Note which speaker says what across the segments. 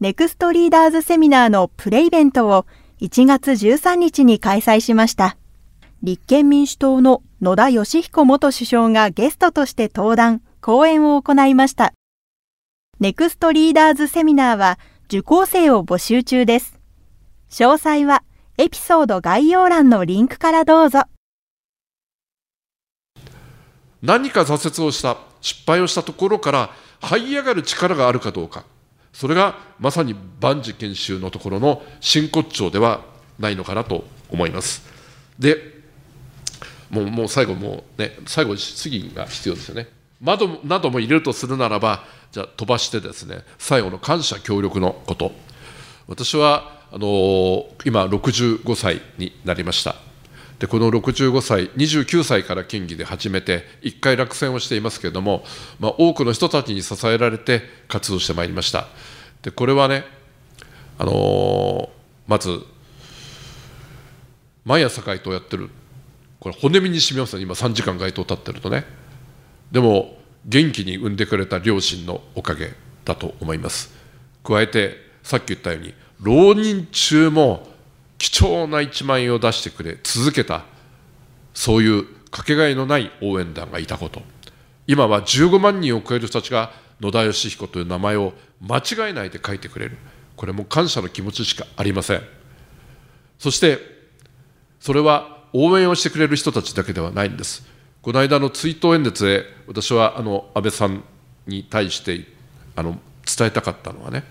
Speaker 1: ネクストリーダーズセミナーのプレイベントを1月13日に開催しました。立憲民主党の野田義彦元首相がゲストとして登壇、講演を行いました。ネクストリーダーズセミナーは受講生を募集中です。詳細はエピソード概要欄のリンクからどうぞ。
Speaker 2: 何か挫折をした、失敗をしたところから這い上がる力があるかどうか。それがまさに万事研修のところの真骨頂ではないのかなと思います。で、もうもう最後、もうね、最後、質疑が必要ですよね。窓なども入れるとするならば、じゃあ飛ばしてですね、最後の感謝協力のこと。私は、あの今、65歳になりました。で、この65歳、29歳から県議で始めて、1回落選をしていますけれども、まあ、多くの人たちに支えられて活動してまいりました。でこれはね、あのー、まず、毎朝街頭やってる、これ、骨身にしみますね、今、3時間街頭立ってるとね。でも、元気に産んでくれた両親のおかげだと思います。加えて、さっき言ったように、浪人中も貴重な1万円を出してくれ、続けた、そういうかけがえのない応援団がいたこと。今は15万人を超える人たちが野田義彦という名前を間違えないで書いてくれる。これも感謝の気持ちしかありません。そして、それは応援をしてくれる人たちだけではないんです。この間の追悼演説で、私はあの安倍さんに対してあの伝えたかったのはね、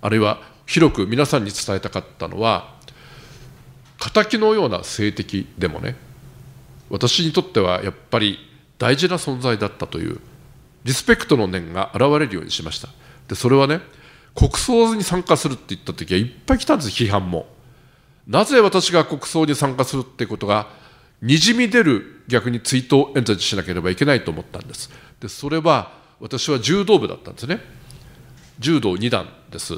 Speaker 2: あるいは広く皆さんに伝えたかったのは、敵のような政敵でもね、私にとってはやっぱり大事な存在だったというリスペクトの念が現れるようにしました。で、それはね、国葬に参加するって言った時はいっぱい来たんです、批判も。なぜ私が国葬に参加するってことが、にじみ出る逆に追悼演説しなければいけないと思ったんです。で、それは、私は柔道部だったんですね。柔道2段です。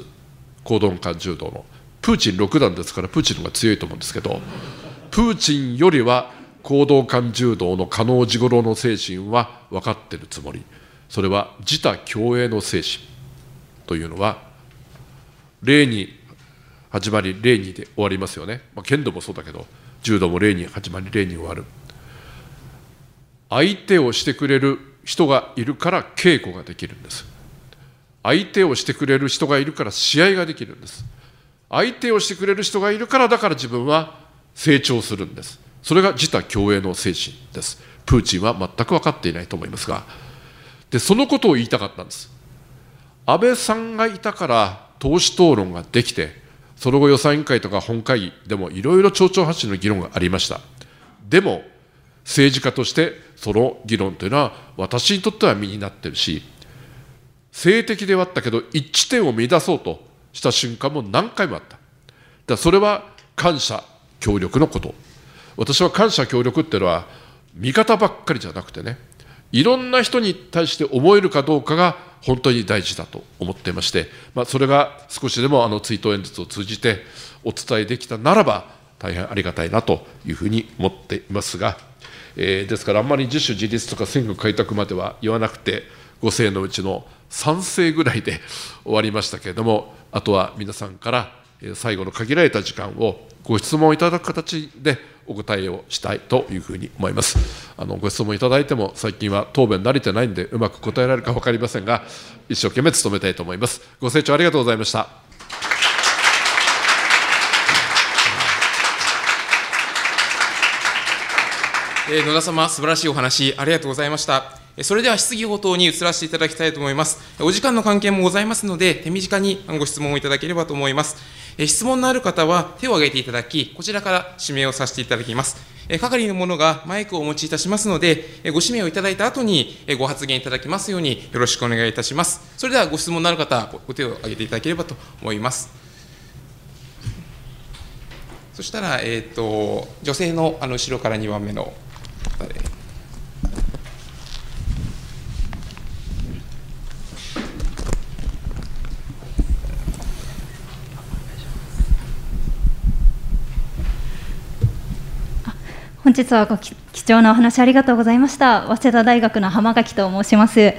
Speaker 2: 講道館柔道の。プーチン6段ですから、プーチンの方が強いと思うんですけど、プーチンよりは講道館柔道の加納治五郎の精神は分かってるつもり。それは自他共栄の精神というのは、礼に始まり、礼にで終わりますよね。まあ、剣道もそうだけど、柔道も礼に始まり、礼に終わる。相手をしてくれる人がいるから稽古ができるんです。相手をしてくれる人がいるから試合ができるんです。相手をしてくれる人がいるから、だから自分は成長するんです。それが自他共栄の精神です。プーチンは全く分かっていないと思いますが、で、そのことを言いたかったんです。安倍さんがいたから党首討論ができて、その後予算委員会とか本会議でもいろいろ町長発信の議論がありました。でも、政治家としてその議論というのは私にとっては身になってるし、性的ではあったけど一致点を乱そうとした瞬間も何回もあった。だそれは感謝、協力のこと。私は感謝、協力っていうのは味方ばっかりじゃなくてね、いろんな人に対して思えるかどうかが本当に大事だと思っていまして、まあ、それが少しでもあの追悼演説を通じてお伝えできたならば、大変ありがたいなというふうに思っていますが、えー、ですからあんまり自主自立とか選挙開拓までは言わなくて、5世のうちの3世ぐらいで終わりましたけれども、あとは皆さんから最後の限られた時間をご質問いただく形でお答えをしたいというふうに思います。あのご質問いただいても、最近は答弁慣れてないんで、うまく答えられるか分かりませんが、一生懸命努めたいと思います。ご清聴ありがとうございました。
Speaker 3: えー、野田様、素晴らしいお話、ありがとうございました。それでは質疑応答に移らせていただきたいと思います。お時間の関係もございますので、手短にご質問をいただければと思います。質問のある方は手を挙げていただき、こちらから指名をさせていただきます。係の者がマイクをお持ちいたしますので、ご指名をいただいた後にご発言いただきますようによろしくお願いいたします。それではご質問のある方、ご手を挙げていただければと思います。そしたら、えーと、女性のあの後ろから2番目の方で。
Speaker 4: 本日はご貴重なお話ありがとうございました。早稲田大学の浜垣と申します。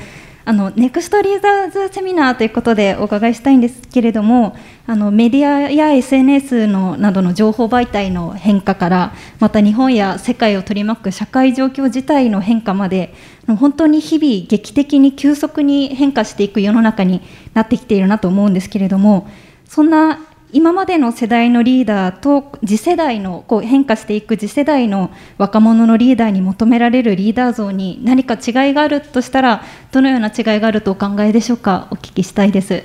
Speaker 4: あのネクストリーダーズセミナーということでお伺いしたいんですけれども、あのメディアや SNS のなどの情報媒体の変化から、また日本や世界を取り巻く社会状況自体の変化まで、本当に日々劇的に急速に変化していく世の中になってきているなと思うんですけれども、そんな今までの世代のリーダーと次世代のこう変化していく次世代の若者のリーダーに求められるリーダー像に何か違いがあるとしたらどのような違いがあるとお考えでしょうか？お聞きしたいです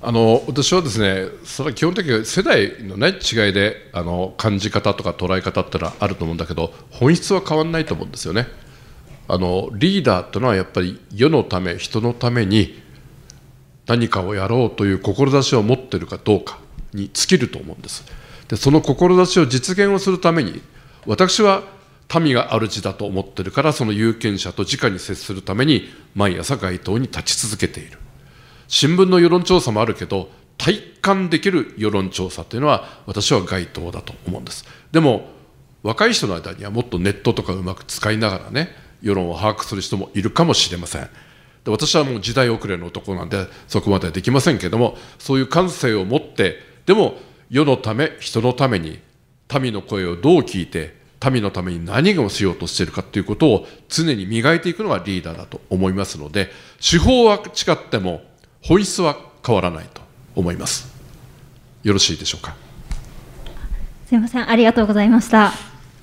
Speaker 2: あの私はですねそれは基本的に世代の、ね、違いであの感じ方とか捉え方ってのはあると思うんだけど本質は変わらないと思うんですよね。あのリーダーというのはやっぱり世のため人のために何かをやろうという志を持っているかどうかに尽きると思うんです。でその志を実現をするために私は民が主だと思ってるからその有権者と直に接するために毎朝街頭に立ち続けている。新聞の世論調査もあるけど体感できる世論調査というのは私は街頭だと思うんです。でも若い人の間にはもっとネットとかうまく使いながらね世論を把握する人もいるかもしれません。で私はもう時代遅れの男なんでそこまではできませんけどもそういう感性を持ってでも世のため人のために民の声をどう聞いて民のために何をしようとしているかということを常に磨いていくのがリーダーだと思いますので手法は違っても本質は変わらないと思います。よろしいでしょうか？
Speaker 4: すみません。ありがとうございました。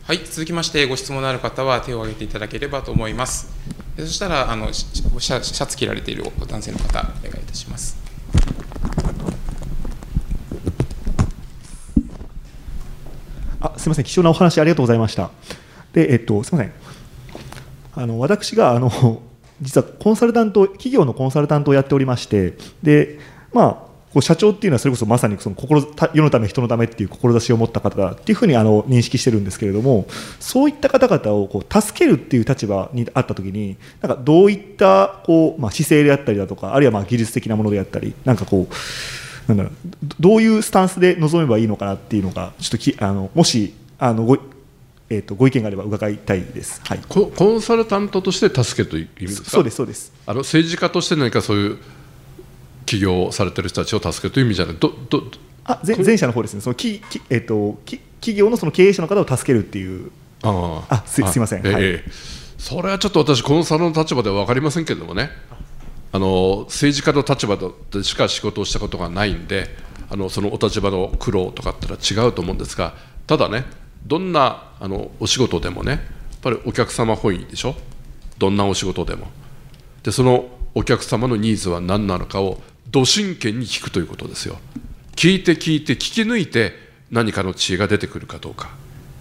Speaker 3: はい続きましてご質問のある方は手を挙げていただければと思いますそしたらあのシャシャツ着られている男性の方お願いいたします。
Speaker 5: あすみません。貴重なお話ありがとうございました。でえっとすみません。あの私があの実はコンサルタント企業のコンサルタントをやっておりましてでまあこう社長っていうのはそれこそまさにその心世のため人のためっていう志を持った方だっていうふうにあの認識してるんですけれどもそういった方々をこう助けるっていう立場にあった時になんかどういったこう、まあ、姿勢であったりだとかあるいはまあ技術的なものであったりなんかこうなんだろうどういうスタンスで臨めばいいのかなっていうのがちょっときあのもしあのごえーと、ご意見があれば伺いたいです、はい、
Speaker 2: コンサルタントとして助けという意味ですか？
Speaker 5: そうですそうです。
Speaker 2: あの政治家として何かそういう起業されてる人たちを助けるという意味じゃない。どど
Speaker 5: あ前前者の方ですね。そのきき、えーと、き企業のその経営者の方を助けるっていう。
Speaker 2: あ
Speaker 5: あ。すすいません、
Speaker 2: えー、
Speaker 5: はい、
Speaker 2: それはちょっと私コンサルの立場では分かりませんけれどもね。あの政治家の立場でしか仕事をしたことがないんであのそのお立場の苦労とかってのは違うと思うんですがただねどんなあのお仕事でもねやっぱりお客様本位でしょ？どんなお仕事でも。でそのお客様のニーズは何なのかをど真剣に聞くということですよ。聞いて聞いて聞き抜いて何かの知恵が出てくるかどうか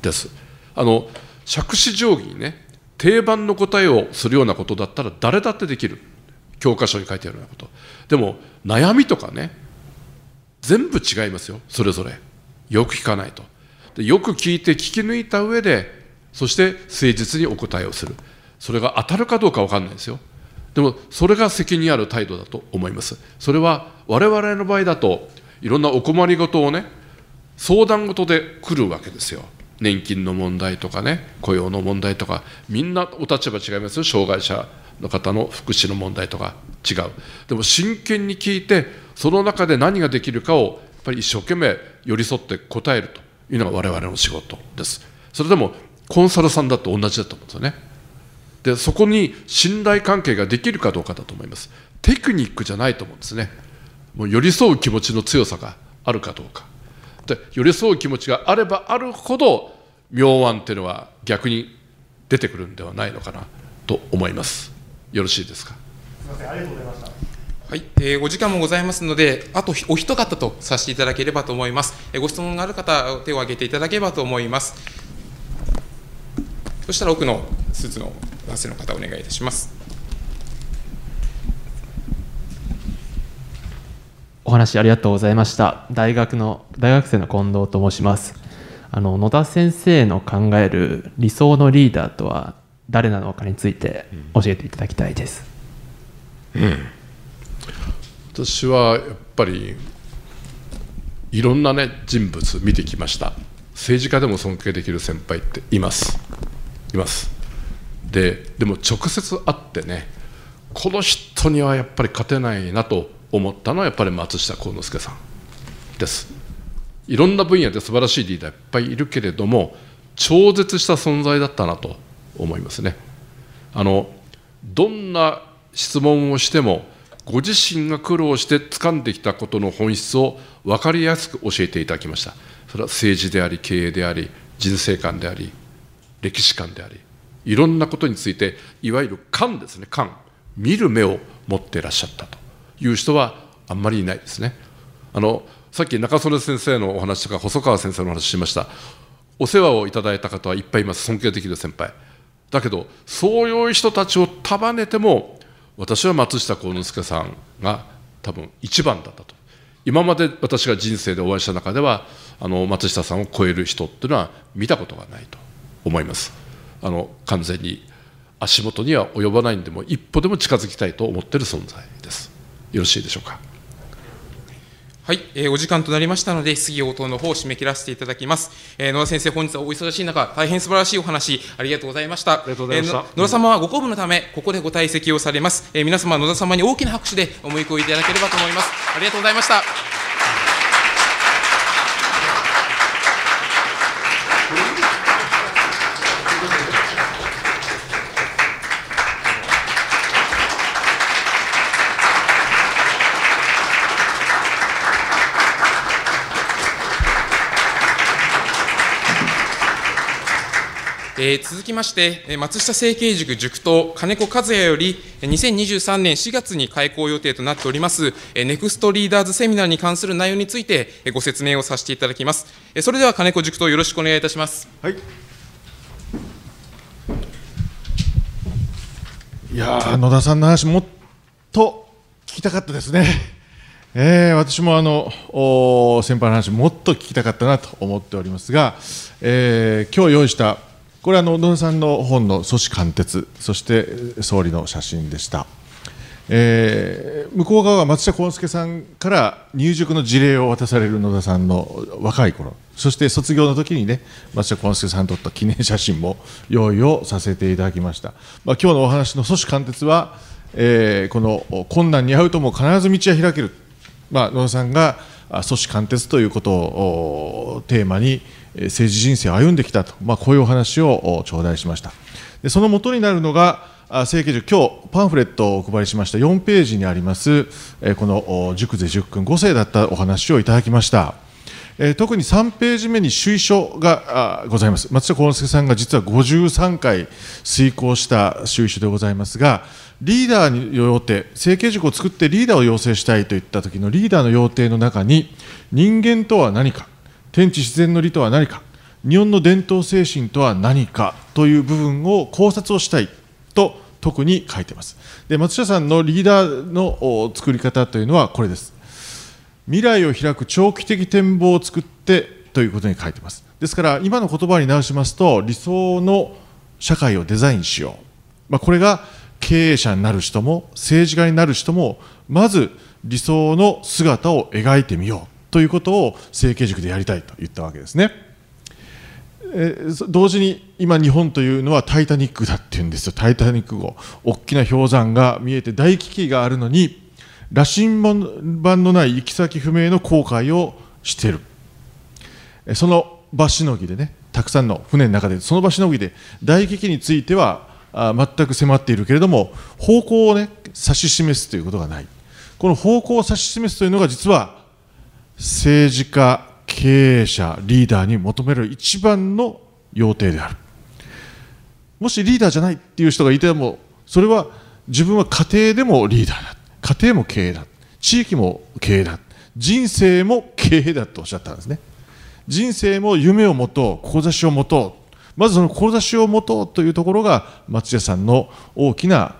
Speaker 2: です。あの杓子定規にね定番の答えをするようなことだったら誰だってできる。教科書に書いてあるようなこと。でも悩みとかね全部違いますよ。それぞれ。よく聞かないと。でよく聞いて聞き抜いた上でそして誠実にお答えをする。それが当たるかどうか分かんないですよ。でもそれが責任ある態度だと思いますそれは我々の場合だといろんなお困りごとをね相談事で来るわけですよ年金の問題とかね雇用の問題とかみんなお立場違いますよ障害者の方の福祉の問題とか違うでも真剣に聞いてその中で何ができるかをやっぱり一生懸命寄り添って答えるというのが我々の仕事です。それでもコンサルさんだと同じだと思うんですよね。で、そこに信頼関係ができるかどうかだと思います。テクニックじゃないと思うんですね。もう寄り添う気持ちの強さがあるかどうか。で、寄り添う気持ちがあればあるほど、妙案っていうのは逆に出てくるんではないのかなと思います。よろしいですか？
Speaker 5: すみません、ありがとうございました。
Speaker 3: はい、えー、お時間もございますので、あとお一方とさせていただければと思います。えー、ご質問がある方、手を挙げていただければと思います。そしたら奥のスーツの男性の方、お願いいたします。
Speaker 6: お話ありがとうございました。大学の大学生の近藤と申します。あの野田先生の考える理想のリーダーとは誰なのかについて教えていただきたいです。
Speaker 2: うん私はやっぱりいろんなね人物見てきました政治家でも尊敬できる先輩っていますいますででも直接会ってねこの人にはやっぱり勝てないなと思ったのはやっぱり松下幸之助さんです。いろんな分野で素晴らしいリーダーいっぱいいるけれども超絶した存在だったなと思いますね。あのどんな質問をしてもご自身が苦労して掴んできたことの本質を分かりやすく教えていただきました。それは政治であり経営であり人生観であり歴史観でありいろんなことについていわゆる観ですね。観見る目を持っていらっしゃったという人はあんまりいないですね。あのさっき中曽根先生のお話とか細川先生のお話しました。お世話をいただいた方はいっぱいいます。尊敬できる先輩。だけどそういう人たちを束ねても私は松下幸之助さんが多分一番だったと。今まで私が人生でお会いした中ではあの松下さんを超える人っていうのは見たことがないと思います。あの完全に足元には及ばないんでも一歩でも近づきたいと思っている存在ですよろしいでしょうか
Speaker 3: はい、えー、お時間となりましたので、質疑応答の方を締め切らせていただきます。えー、野田先生、本日はお忙しい中、大変素晴らしいお話、ありがとうございました。あ
Speaker 2: りがとうございました。えー、
Speaker 3: 野田様はご公務のため、ここでご退席をされます。えー、皆様、野田様に大きな拍手でお向こういただければと思います。ありがとうございました。えー、続きまして、松下政経塾塾頭、金子和也より、2023年4月に開講予定となっております、ネクストリーダーズセミナーに関する内容について、ご説明をさせていただきます。それでは金子塾頭、よろしくお願いいたします。
Speaker 7: はい。いや野田さんの話、もっと聞きたかったですね。えー、私もあの先輩の話、もっと聞きたかったなと思っておりますが、えー、今日用意したこれは野田さんの本の組織貫徹そして総理の写真でした、えー、向こう側は松下幸之助さんから入塾の事例を渡される野田さんの若い頃そして卒業の時にね松下幸之助さんと撮った記念写真も用意をさせていただきました、まあ、今日のお話の組織貫徹は、えー、この困難に遭うとも必ず道は開ける、まあ、野田さんが組織貫徹ということをテーマに政治人生を歩んできたと、まあ、こういうお話を頂戴しました。でその元になるのが政経塾。今日パンフレットをお配りしました。4ページにありますこの塾で10君5世だったお話をいただきました。特に3ページ目に首位書がございます。松下幸之助さんが実は53回遂行した首位書でございますがリーダーに要請政経塾を作ってリーダーを養成したいといった時のリーダーの要請の中に人間とは何か。天地自然の理とは何か。日本の伝統精神とは何かという部分を考察をしたいと特に書いています。で松下さんのリーダーの作り方というのはこれです。未来を開く長期的展望を作ってということに書いてます。ですから今の言葉に直しますと理想の社会をデザインしよう、まあ、これが経営者になる人も政治家になる人もまず理想の姿を描いてみよう。ということを政経塾でやりたいと言ったわけですね。え同時に今、日本というのはタイタニックだっていうんですよ、タイタニック号、大きな氷山が見えて大危機があるのに、羅針盤のない行き先不明の航海をしている、その場しのぎでね、たくさんの船の中で、その場しのぎで大危機についてはあ全く迫っているけれども、方向をね、指し示すということがない、この方向を指し示すというのが、実は政治家、経営者、リーダーに求める一番の要諦である。もしリーダーじゃないっていう人がいても、それは自分は家庭でもリーダーだ。家庭も経営だ。地域も経営だ。人生も経営だとおっしゃったんですね。人生も夢を持とう、志を持とう。まずその志を持とうというところが松屋さんの大きな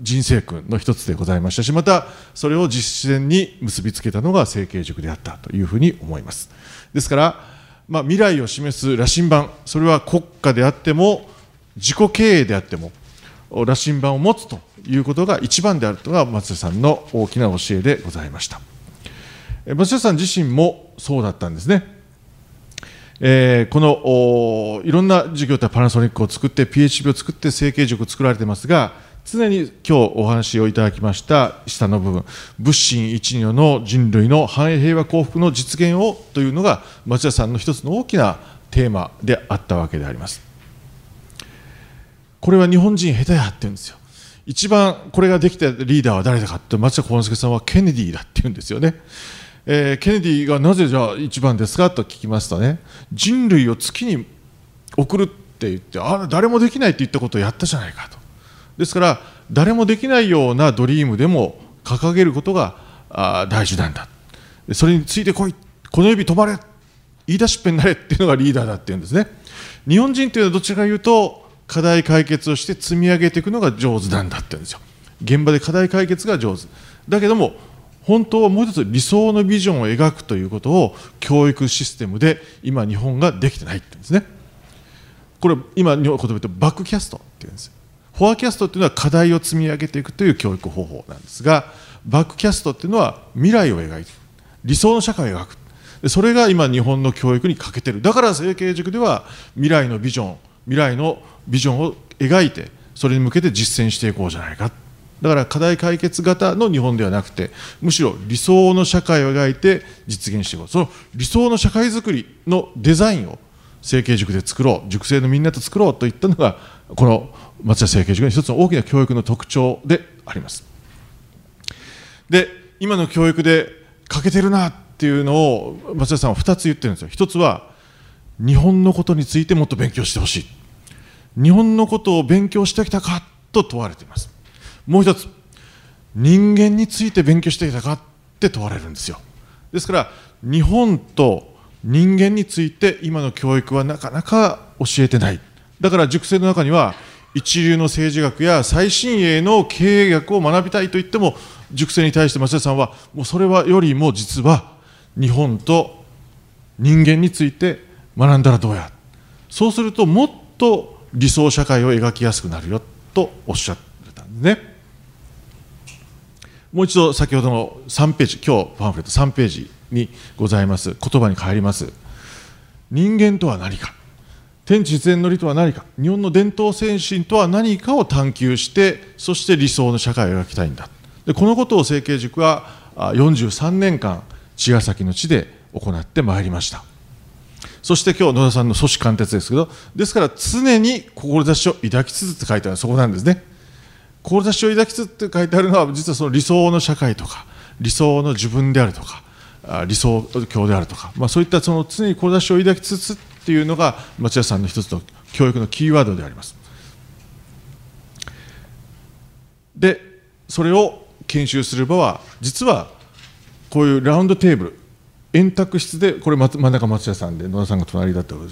Speaker 7: 人生訓の一つでございました。しまたそれを実践に結びつけたのが政経塾であったというふうに思います。ですから、まあ、未来を示す羅針盤それは国家であっても自己経営であっても羅針盤を持つということが一番であるとが松田さんの大きな教えでございました。松田さん自身もそうだったんですね。えー、このいろんな事業体パナソニックを作って PHP を作って成形塾を作られてますが常に今日お話をいただきました下の部分、物心一如の人類の繁栄平和幸福の実現をというのが、町田さんの一つの大きなテーマであったわけであります。これは日本人下手やって言うんですよ。一番これができたリーダーは誰だかって松田幸之助さんはケネディだって言うんですよね。えー、ケネディがなぜじゃあ一番ですかと聞きますとね人類を月に送るって言ってあ誰もできないって言ったことをやったじゃないかとですから誰もできないようなドリームでも掲げることが大事なんだ。それについてこい。この指止まれ。言い出しっぺになれっていうのがリーダーだっていうんですね。日本人というのはどちらかというと課題解決をして積み上げていくのが上手なんだって言うんですよ。現場で課題解決が上手。だけども本当はもう一つ理想のビジョンを描くということを教育システムで今日本ができてないって言うんですね。これ今日本言で言うとバックキャストっていうんですフォアキャストっていうのは課題を積み上げていくという教育方法なんですがバックキャストっていうのは未来を描いて理想の社会を描くそれが今日本の教育に欠けてる。だから成形塾では未来のビジョン未来のビジョンを描いてそれに向けて実践していこうじゃないか。だから課題解決型の日本ではなくてむしろ理想の社会を描いて実現していこう。その理想の社会づくりのデザインを成形塾で作ろう。塾生のみんなと作ろうといったのがこの松田成形塾の一つの大きな教育の特徴であります。で今の教育で欠けてるなっていうのを松田さんは2つ言ってるんですよ。一つは日本のことについてもっと勉強してほしい。日本のことを勉強してきたかと問われています。もう一つ人間について勉強してきたかって問われるんですよ。ですから日本と人間について今の教育はなかなか教えてない。だから塾生の中には一流の政治学や最新鋭の経営学を学びたいと言っても塾生に対して松田さんはもうそれはよりも実は日本と人間について学んだらどうやそうするともっと理想社会を描きやすくなるよとおっしゃってたんですね。もう一度先ほどの3ページ、今日パンフレット3ページにございます、言葉に帰ります。人間とは何か、天地自然の理とは何か、日本の伝統精神とは何かを探求して、そして理想の社会を描きたいんだ。でこのことを成形塾は43年間、茅ヶ崎の地で行ってまいりました。そして今日野田さんの組織貫徹ですけど、ですから常に志を抱きつつって書いてあるそこなんですね。志を抱きつつって書いてあるのは実はその理想の社会とか理想の自分であるとか理想郷であるとか、まあ、そういったその常に志を抱きつつっていうのが町田さんの一つの教育のキーワードであります。でそれを研修する場は実はこういうラウンドテーブル円卓室でこれ真ん中松田さんで野田さんが隣だったわ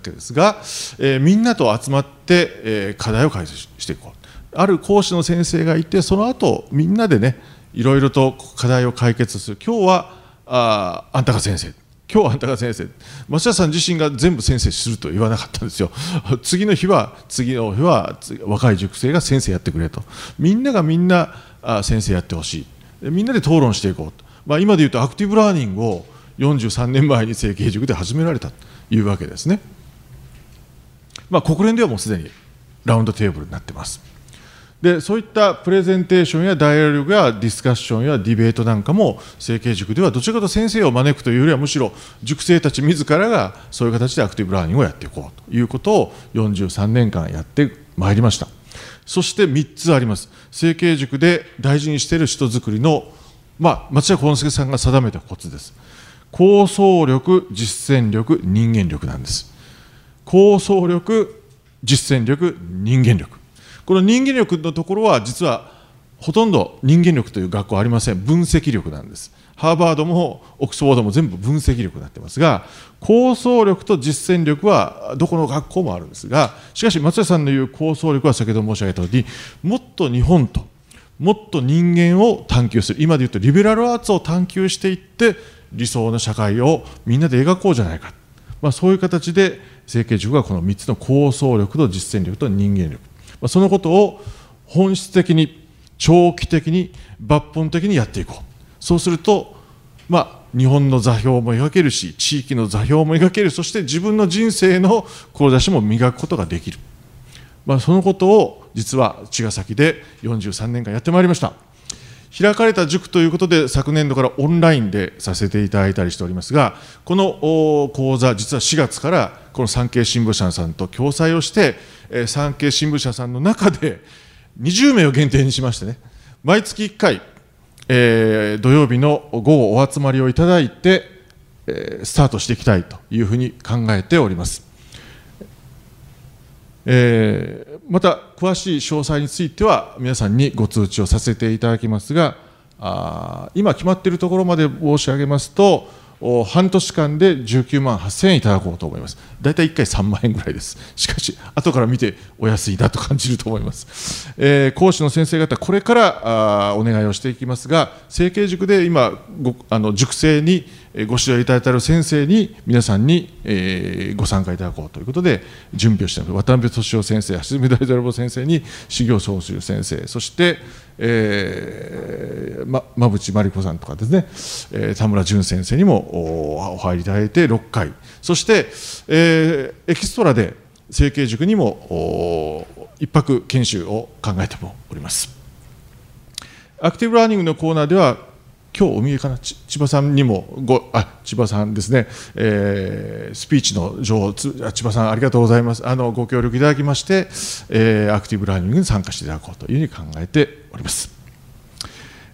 Speaker 7: けですが、えー、みんなと集まって、えー、課題を解決していこう。ある講師の先生がいてその後みんなでねいろいろと課題を解決する。今日はああんたが先生。今日はあんたが先生増田さん自身が全部先生すると言わなかったんですよ。次の日は次の日は若い塾生が先生やってくれと。みんながみんな先生やってほしい。みんなで討論していこうと、まあ、今で言うとアクティブラーニングを43年前に成形塾で始められたというわけですね、まあ、国連ではもうすでにラウンドテーブルになってます。でそういったプレゼンテーションやダイアログやディスカッションやディベートなんかも成形塾ではどちらかと先生を招くというよりはむしろ塾生たち自らがそういう形でアクティブラーニングをやっていこうということを43年間やってまいりました。そして3つあります。政経塾で大事にしている人づくりの、まあ、松下幸之助さんが定めたコツです。構想力実践力人間力なんです。構想力実践力人間力。この人間力のところは実はほとんど人間力という学校ありません。分析力なんです。ハーバードもオックスフォードも全部分析力になってますが構想力と実践力はどこの学校もあるんですがしかし松田さんの言う構想力は先ほど申し上げたようにもっと日本ともっと人間を探求する。今で言うとリベラルアーツを探求していって理想の社会をみんなで描こうじゃないか、まあ、そういう形で成形塾はこの3つの構想力と実践力と人間力。そのことを本質的に長期的に抜本的にやっていこう。そうすると、まあ、日本の座標も描けるし地域の座標も描ける。そして自分の人生の志も磨くことができる、まあ、そのことを実は茅ヶ崎で43年間やってまいりました。開かれた塾ということで、昨年度からオンラインでさせていただいたりしておりますが、この講座、実は4月からこの産経新聞社さんと共催をして、産経新聞社さんの中で20名を限定にしましてね、毎月1回、えー、土曜日の午後お集まりをいただいて、えー、スタートしていきたいというふうに考えております。えー、また詳しい詳細については皆さんにご通知をさせていただきますがあ今決まっているところまで申し上げますと半年間で19万8000円いただこうと思います。大体1回3万円ぐらいです。しかし、後から見てお安いだと感じると思います。えー、講師の先生方、これからあお願いをしていきますが、成形塾で今ご、あの塾生にご指導いただいている先生に、皆さんに、えー、ご参加いただこうということで、準備をしています。渡辺俊夫先生、橋爪大太郎先生に、修行総集先生、そして、えー、ま馬淵真理子さんとかですね、えー、田村淳先生にもお入りいただいて6回、そして、えー、エキストラで成形塾にも一泊研修を考えてもおります。アクティブラーニングのコーナーでは今日お見えかな、千葉さんにもご、あ千葉さんですね、えー、スピーチの女王、千葉さん、ありがとうございます、あのご協力いただきまして、えー、アクティブラーニングに参加していただこうというふうに考えております。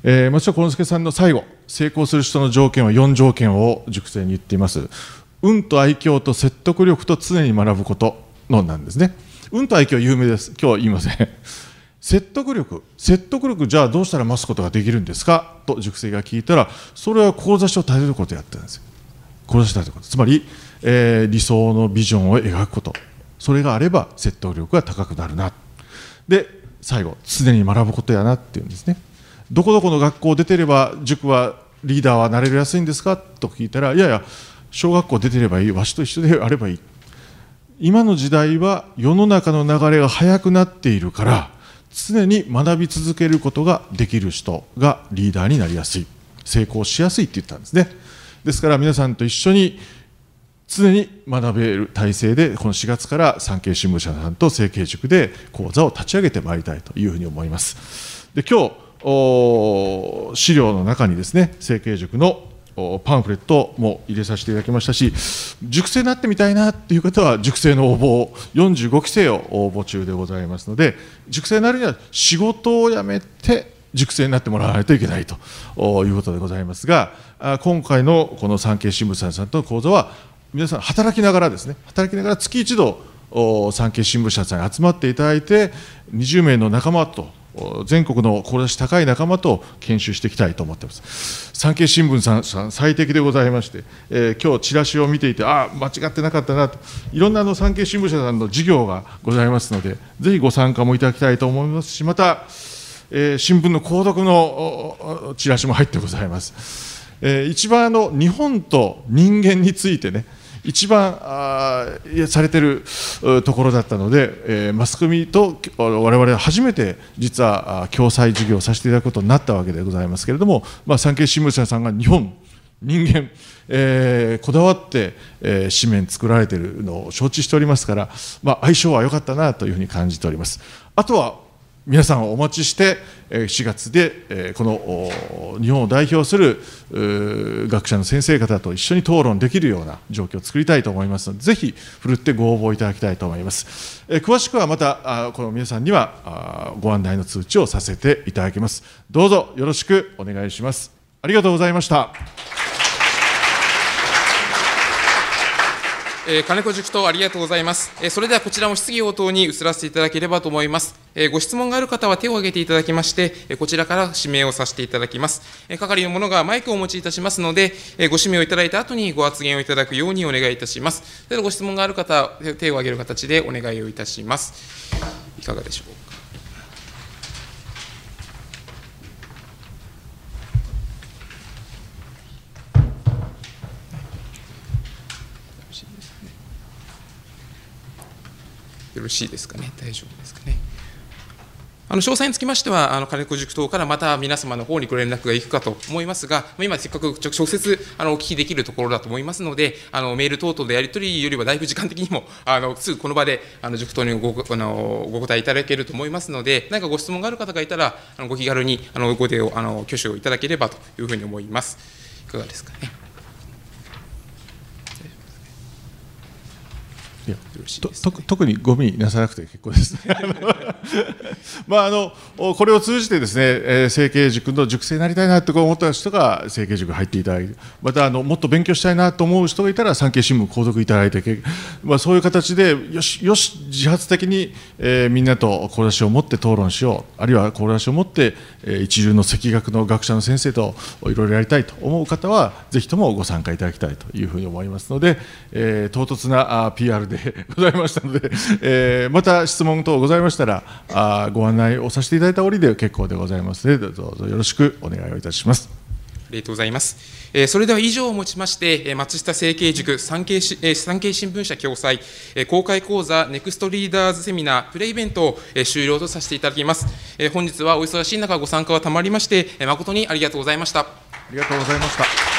Speaker 7: えー、松下幸之助さんの最後、成功する人の条件は4条件を塾生に言っています。運と愛嬌と説得力と常に学ぶことのなんですね。運と愛嬌は有名です。今日は言いません。説得力、説得力、じゃあどうしたら増すことができるんですか？と塾生が聞いたら、それは志を立てることをやってるんですよ。志を立てること。つまり、えー、理想のビジョンを描くこと。それがあれば説得力が高くなるな。で、最後、常に学ぶことやなっていうんですね。どこどこの学校出てれば塾はリーダーはなれるやすいんですか？と聞いたら、いやいや、小学校出てればいい、わしと一緒であればいい。今の時代は世の中の流れが速くなっているから、常に学び続けることができる人がリーダーになりやすい。成功しやすいって言ったんですね。ですから皆さんと一緒に常に学べる体制でこの4月から産経新聞社さんと成形塾で講座を立ち上げてまいりたいというふうに思います。で今日資料の中にですね成形塾のパンフレットも入れさせていただきましたし、塾生になってみたいなっていう方は、塾生の応募、45期生を応募中でございますので、塾生になるには仕事を辞めて、塾生になってもらわないといけないということでございますが、今回のこの産経新聞社さんとの講座は、皆さん、働きながらですね、働きながら月一度、産経新聞社さんに集まっていただいて、20名の仲間と全国の志高い仲間と研修していきたいと思っています。産経新聞さんさん最適でございまして、えー、今日チラシを見ていて、ああ、間違ってなかったなと、いろんなあの産経新聞社さんの事業がございますので、ぜひご参加もいただきたいと思いますし、また、えー、新聞の購読のチラシも入ってございます。えー、一番あの日本と人間についてね、一番あされてるところだったので、えー、マスコミと我々は初めて実は共催事業をさせていただくことになったわけでございますけれども、まあ、産経新聞社さんが日本人間、えー、こだわって、えー、紙面作られているのを承知しておりますから、まあ、相性は良かったなというふうに感じております。あとは皆さんをお待ちして4月でこの日本を代表する学者の先生方と一緒に討論できるような状況を作りたいと思いますのでぜひふるってご応募いただきたいと思います。詳しくはまたこの皆さんにはご案内の通知をさせていただきます。どうぞよろしくお願いします。ありがとうございました。
Speaker 3: えー、金子塾長ありがとうございます。えー、それではこちらも質疑応答に移らせていただければと思います。えー、ご質問がある方は手を挙げていただきまして、えこちらから指名をさせていただきます。え係の者がマイクをお持ちいたしますので、えご指名をいただいた後にご発言をいただくようにお願いいたします。それではご質問がある方、手を挙げる形でお願いをいたします。いかがでしょう？か。よろしいですかね、大丈夫ですかね？あの詳細につきましては、あの金子塾等からまた皆様の方にご連絡がいくかと思いますが、今、せっかく直接あのお聞きできるところだと思いますので、あのメール等々でやり取りよりは、だいぶ時間的にもあのすぐこの場であの塾等にごあのご答えいただけると思いますので、何かご質問がある方がいたら、あのご気軽にあのご手をあの挙手をいただければというふうに思います。いかがですかね？
Speaker 7: いや
Speaker 3: い
Speaker 7: と
Speaker 3: ですか
Speaker 7: と特にご無理なさなくて結構です。まああのこれを通じてですね、えー、成形塾の塾生になりたいなと思った人が成形塾入っていただいて、またあのもっと勉強したいなと思う人がいたら産経新聞購読いただいて、まあそういう形でよしよし自発的に、えー、みんなと志を持って討論しよう、あるいは志を持って、えー、一流の赤学の学者の先生といろいろやりたいと思う方はぜひともご参加いただきたいというふうに思いますので、えー、唐突なあ PR で ございましたので、えー、また質問等ございましたらあご案内をさせていただいた折で結構でございますのでどうぞよろしくお願いをいたします。
Speaker 3: ありがとうございます。えーそれでは以上をもちまして、えー松下政経塾産経し、えー産経新聞社共催、えー公開講座ネクストリーダーズセミナープレイベントを、えー終了とさせていただきます。えー本日はお忙しい中ご参加はたまりまして、えー誠にありがとうございました。
Speaker 7: ありがとうございました。